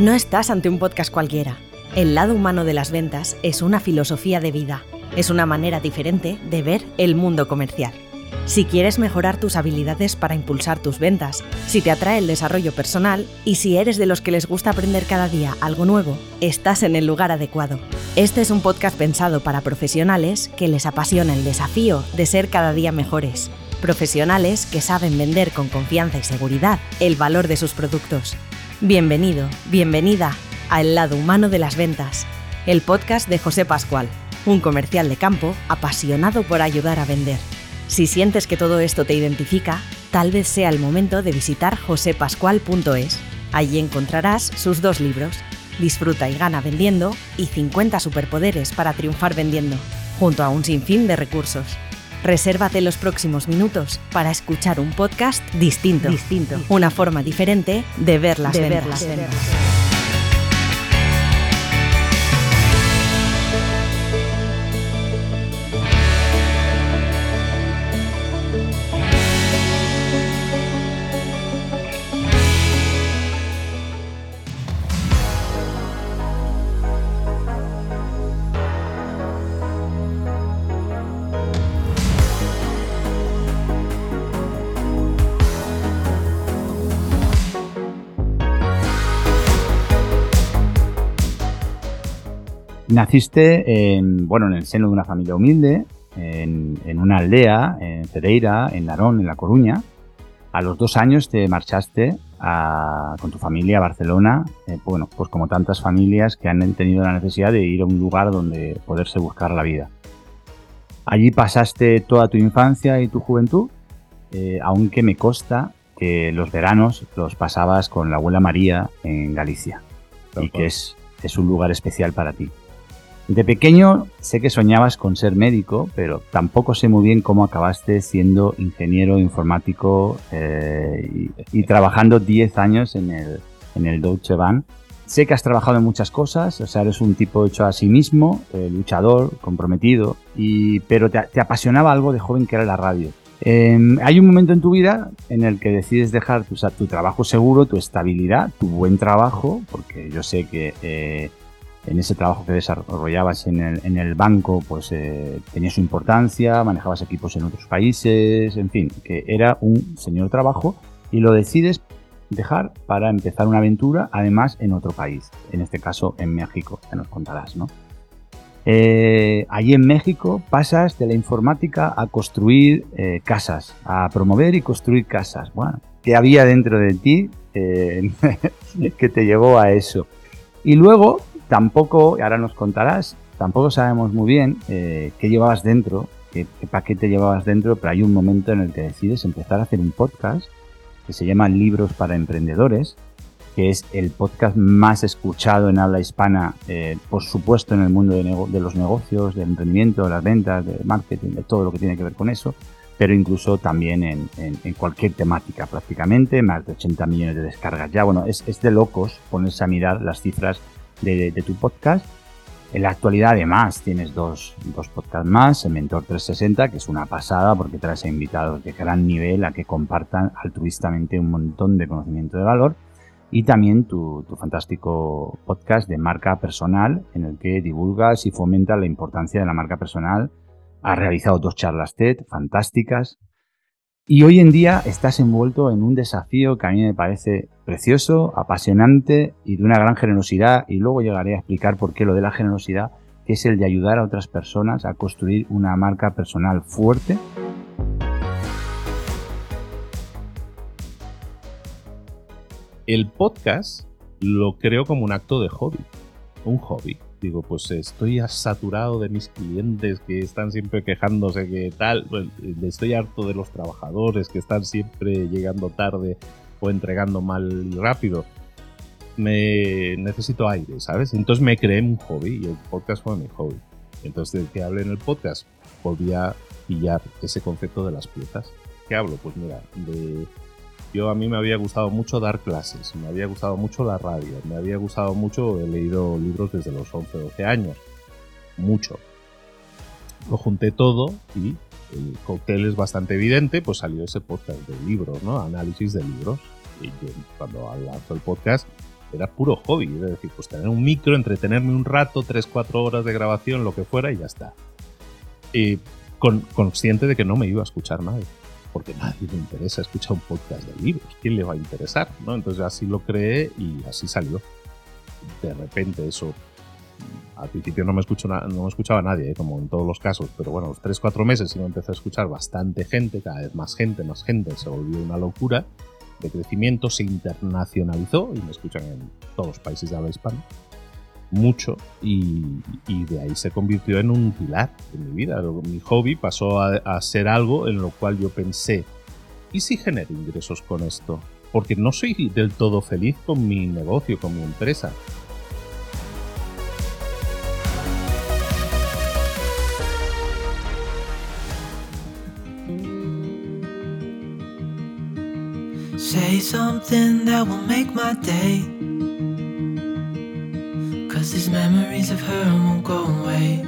No estás ante un podcast cualquiera. El lado humano de las ventas es una filosofía de vida. Es una manera diferente de ver el mundo comercial. Si quieres mejorar tus habilidades para impulsar tus ventas, si te atrae el desarrollo personal y si eres de los que les gusta aprender cada día algo nuevo, estás en el lugar adecuado. Este es un podcast pensado para profesionales que les apasiona el desafío de ser cada día mejores. Profesionales que saben vender con confianza y seguridad el valor de sus productos Bienvenido, bienvenida a El lado humano de las ventas, el podcast de José Pascual, un comercial de campo apasionado por ayudar a vender. Si sientes que todo esto te identifica, tal vez sea el momento de visitar josepascual.es. Allí encontrarás sus dos libros, Disfruta y gana vendiendo y 50 superpoderes para triunfar vendiendo, junto a un sinfín de recursos. Resérvate los próximos minutos para escuchar un podcast distinto, distinto. una forma diferente de ver las de Naciste en, bueno, en el seno de una familia humilde, en, una aldea, en Cedeira, en Narón, en La Coruña. A los dos años te marchaste con tu familia a Barcelona, eh, bueno, pues como tantas familias que han tenido la necesidad de ir a un lugar donde poderse buscar la vida. Allí pasaste toda tu infancia y tu juventud, eh, aunque me consta que los veranos los pasabas con la abuela María en Galicia y que es, es un lugar especial para ti. De pequeño sé que soñabas con ser médico, pero tampoco sé muy bien cómo acabaste siendo ingeniero informático eh, y, trabajando 10 años en el, en el Deutsche Bahn. Sé que has trabajado en muchas cosas, o sea, eres un tipo hecho a sí mismo, eh, luchador, comprometido, y, pero te, apasionaba algo de joven que era la radio. Em, hay un momento en tu vida en el que decides dejar tu, tu trabajo seguro, tu estabilidad, tu buen trabajo, porque yo sé que eh, en ese trabajo que desarrollabas en el, banco, pues eh, tenía su importancia, manejabas equipos en otros países, en fin, que era un señor trabajo y lo decides dejar para empezar una aventura, además en otro país, en este caso en México, ya nos contarás, ¿no? Eh, allí en México pasas de la informática a construir eh, casas, a promover y construir casas. Bueno, ¿qué había dentro de ti que te llevó a eso? Y luego Tampoco, ahora nos contarás, tampoco sabemos muy bien eh, qué llevabas dentro, qué, paquete llevabas dentro, pero hay un momento en el que decides empezar a hacer un podcast que se llama Libros para Emprendedores, que es el podcast más escuchado en habla hispana, eh, por supuesto en el mundo de, los negocios, del emprendimiento, de las ventas, del marketing, de todo lo que tiene que ver con eso, pero incluso también en, cualquier temática prácticamente, más de 80 millones de descargas ya. Bueno, es de locos ponerse a mirar las cifras de, tu podcast. En la actualidad, además, tienes dos, dos podcasts más, el Mentor 360, que es una pasada porque traes a invitados de gran nivel a que compartan altruistamente un montón de conocimiento de valor. Y también tu, tu fantástico podcast de marca personal, en el que divulgas y fomentas la importancia de la marca personal. Has realizado dos charlas TED fantásticas, y hoy en día estás envuelto en un desafío que a mí me parece precioso, apasionante y de una gran generosidad. Y luego llegaré a explicar por qué lo de la generosidad, que es el de ayudar a otras personas a construir una marca personal fuerte. El podcast lo creo como un acto de hobby, un hobby digo, pues estoy saturado de mis clientes que están siempre quejándose que tal, estoy harto de los trabajadores que están siempre llegando tarde o entregando mal rápido. Me necesito aire, ¿sabes? Entonces me creé un hobby y el podcast fue mi hobby. Entonces, de que hable en el podcast, podía pillar ese concepto de las piezas. ¿Qué hablo? Pues mira, de yo a mí me había gustado mucho dar clases, me había gustado mucho la radio, me había gustado mucho, he leído libros desde los 11, 12 años, mucho. Lo junté todo y el cóctel es bastante evidente, pues salió ese podcast de libros, ¿no? Análisis de libros. Y cuando lanzo el podcast, era puro hobby. Es decir, pues tener un micro, entretenerme un rato, 3-4 horas de grabación, lo que fuera, y ya está. Y con, consciente de que no me iba a escuchar nadie. Porque nadie le interesa escuchar un podcast de libros. ¿Quién le va a interesar? ¿no? Entonces así lo creé y así salió. De repente eso al principio no me, escucho no me escuchaba nadie, ¿eh? como en todos los casos, pero bueno, los 3-4 meses sí me empecé a escuchar bastante gente, cada vez más gente, más gente, se volvió una locura de crecimiento, se internacionalizó y me escuchan en todos los países de habla hispana mucho y, de ahí se convirtió en un pilar de mi vida. Mi hobby pasó a, a, ser algo en lo cual yo pensé, ¿y si genero ingresos con esto? Porque no soy del todo feliz con mi negocio, con mi empresa. Say something that will make my day. Memories of her won't go away.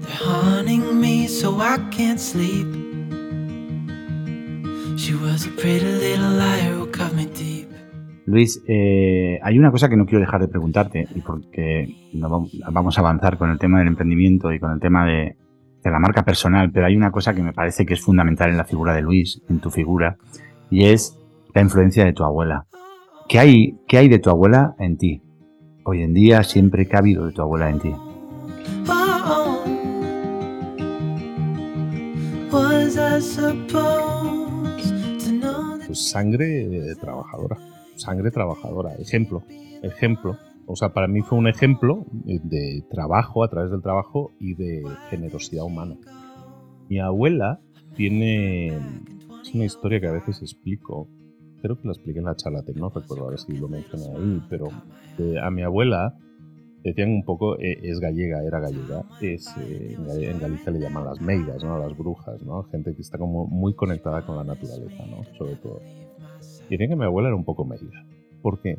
They're haunting me so I can't sleep. She was a pretty little liar who cut me deep. Luis, eh, hay una cosa que no quiero dejar de preguntarte, y porque no vamos a avanzar con el tema del emprendimiento y con el tema de la marca personal, pero hay una cosa que me parece que es fundamental en la figura de Luis, en tu figura, y es la influencia de tu abuela. ¿Qué hay, qué hay de tu abuela en ti? Hoy en día, siempre que ha habido de tu abuela en ti. Pues sangre trabajadora, sangre trabajadora, ejemplo, ejemplo o sea, para mí fue un ejemplo de trabajo a través del trabajo y de generosidad humana. Mi abuela tiene. Es una historia que a veces explico. Creo que la expliqué en la charla, no recuerdo ver si lo mencioné ahí, pero a mi abuela decían un poco, eh, es gallega, era gallega, es, eh, en Galicia le llaman las meigas, ¿no? las brujas, ¿no? gente que está como muy conectada con la naturaleza, ¿no? sobre todo. Y que mi abuela era un poco meiga. ¿Por qué?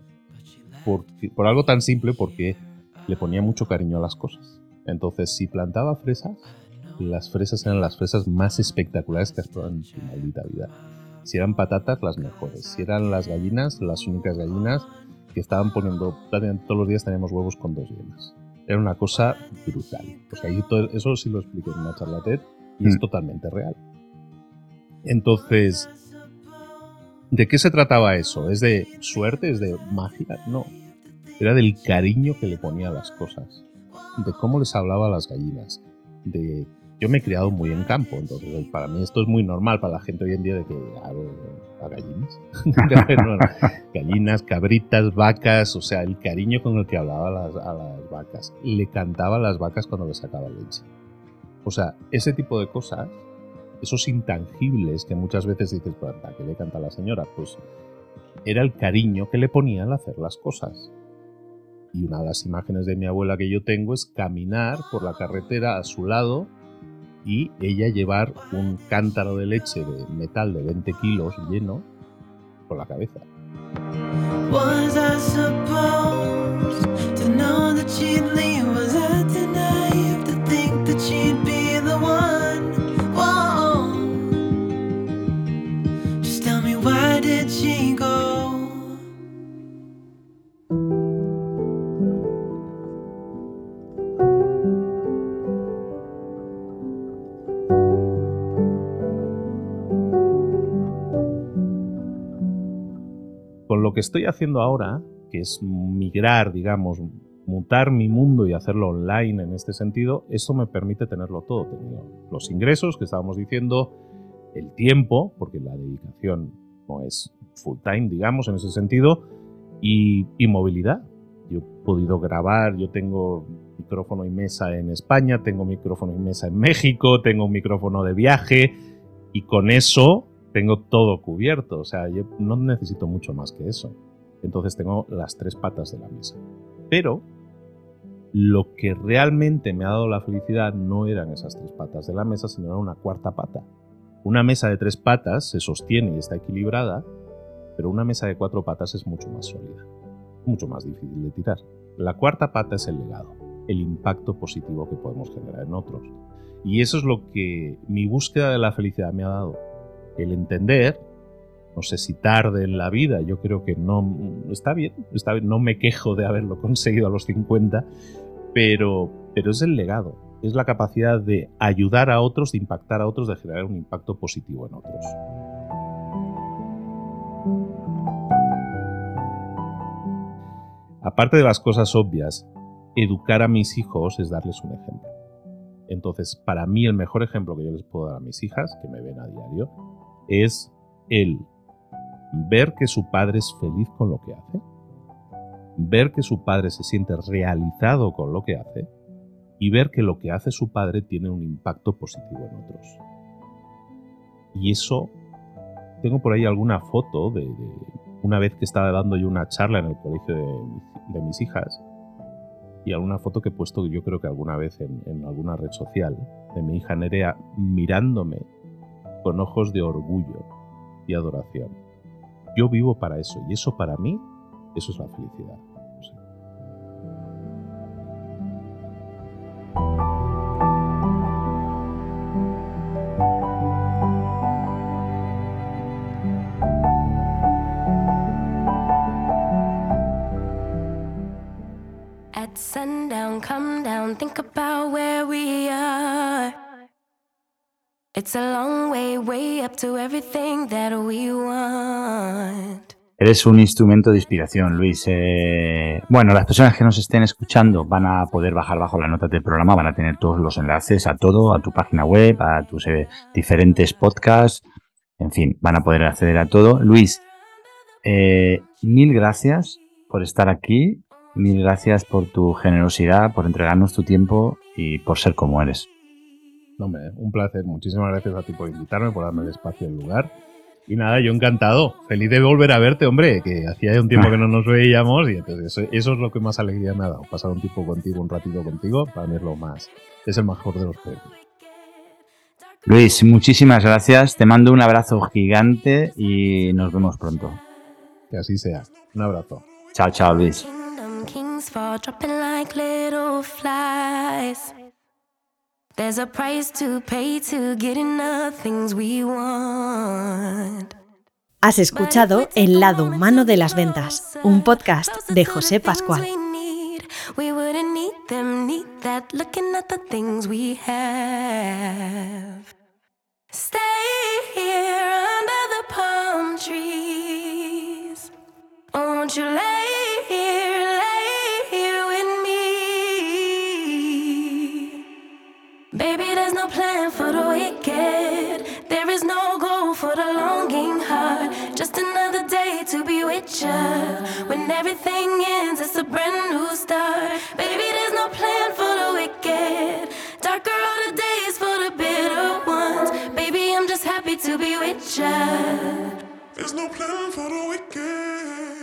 por algo tan simple, porque le ponía mucho cariño a las cosas. Entonces, si plantaba fresas, las fresas eran las fresas más espectaculares que has probado en tu maldita vida. Si eran patatas, las mejores. Si eran las gallinas, las únicas gallinas que estaban poniendo, todos los días teníamos huevos con dos yemas. Era una cosa brutal. O sea, eso sí lo expliqué en una charla TED y es mm. totalmente real. Entonces, ¿De qué se trataba eso? ¿Es de suerte? ¿Es de magia? No. Era del cariño que le ponía a las cosas. De cómo les hablaba a las gallinas. De yo me he criado muy en campo, entonces para mí esto es muy normal para la gente hoy en día de que a, gallinas. gallinas, cabritas, vacas, o sea, el cariño con el que hablaba a las, a vacas. Le cantaba a las vacas cuando le sacaba leche. O sea, ese tipo de cosas esos intangibles que muchas veces dices, ¿para qué le canta a la señora? Pues era el cariño que le ponía al hacer las cosas. Y una de las imágenes de mi abuela que yo tengo es caminar por la carretera a su lado y ella llevar un cántaro de leche de metal de 20 kilos lleno por la cabeza. lo que estoy haciendo ahora, que es migrar, digamos, mutar mi mundo y hacerlo online en este sentido, eso me permite tenerlo todo. los ingresos que estábamos diciendo, el tiempo, porque la dedicación no es full time, digamos, en ese sentido, y, y movilidad. Yo he podido grabar, yo tengo micrófono y mesa en España, tengo micrófono y mesa en México, tengo un micrófono de viaje, y con eso tengo todo cubierto, o sea, yo no necesito mucho más que eso. Entonces tengo las tres patas de la mesa. Pero lo que realmente me ha dado la felicidad no eran esas tres patas de la mesa, sino era una cuarta pata. Una mesa de tres patas se sostiene y está equilibrada, pero una mesa de cuatro patas es mucho más sólida, mucho más difícil de tirar. La cuarta pata es el legado, el impacto positivo que podemos generar en otros. Y eso es lo que mi búsqueda de la felicidad me ha dado el entender no sé si tarde en la vida, yo creo que no está bien, está no me quejo de haberlo conseguido a los 50, pero, pero es el legado, es la capacidad de ayudar a otros, de impactar a otros, de generar un impacto positivo en otros. Aparte de las cosas obvias, educar a mis hijos es darles un ejemplo. Entonces, para mí el mejor ejemplo que yo les puedo dar a mis hijas, que me ven a diario, es el ver que su padre es feliz con lo que hace, ver que su padre se siente realizado con lo que hace y ver que lo que hace su padre tiene un impacto positivo en otros. Y eso, tengo por ahí alguna foto de, una vez que estaba dando yo una charla en el colegio de, mis hijas y alguna foto que he puesto yo creo que alguna vez en, alguna red social de mi hija Nerea mirándome con ojos de orgullo y adoración. Yo vivo para eso y eso para mí, eso es la felicidad. At sundown, come down, think about where we are. Eres un instrumento de inspiración, Luis. Eh, bueno, las personas que nos estén escuchando van a poder bajar bajo la nota del programa, van a tener todos los enlaces a todo, a tu página web, a tus eh, diferentes podcasts, en fin, van a poder acceder a todo. Luis, eh, mil gracias por estar aquí, mil gracias por tu generosidad, por entregarnos tu tiempo y por ser como eres. No, un placer. Muchísimas gracias a ti por invitarme, por darme el espacio y el lugar. Y nada, yo encantado. Feliz de volver a verte, hombre, que hacía un tiempo que no nos veíamos y entonces eso, es lo que más alegría me ha dado. Pasar un tiempo contigo, un ratito contigo, para mí es lo más, es el mejor de los premios. Luis, muchísimas gracias. Te mando un abrazo gigante y nos vemos pronto. Que así sea. Un abrazo. Chao, chao, Luis. There's a price to pay to get things we want. Has escuchado El lado humano de las ventas, un podcast de José Pascual. We wouldn't need them, need that, looking at the things we have. Stay here under the palm trees. Won't you lay Baby, there's no plan for the wicked. There is no goal for the longing heart. Just another day to be with you. When everything ends, it's a brand new start. Baby, there's no plan for the wicked. Darker are the days for the bitter ones. Baby, I'm just happy to be with you. There's no plan for the wicked.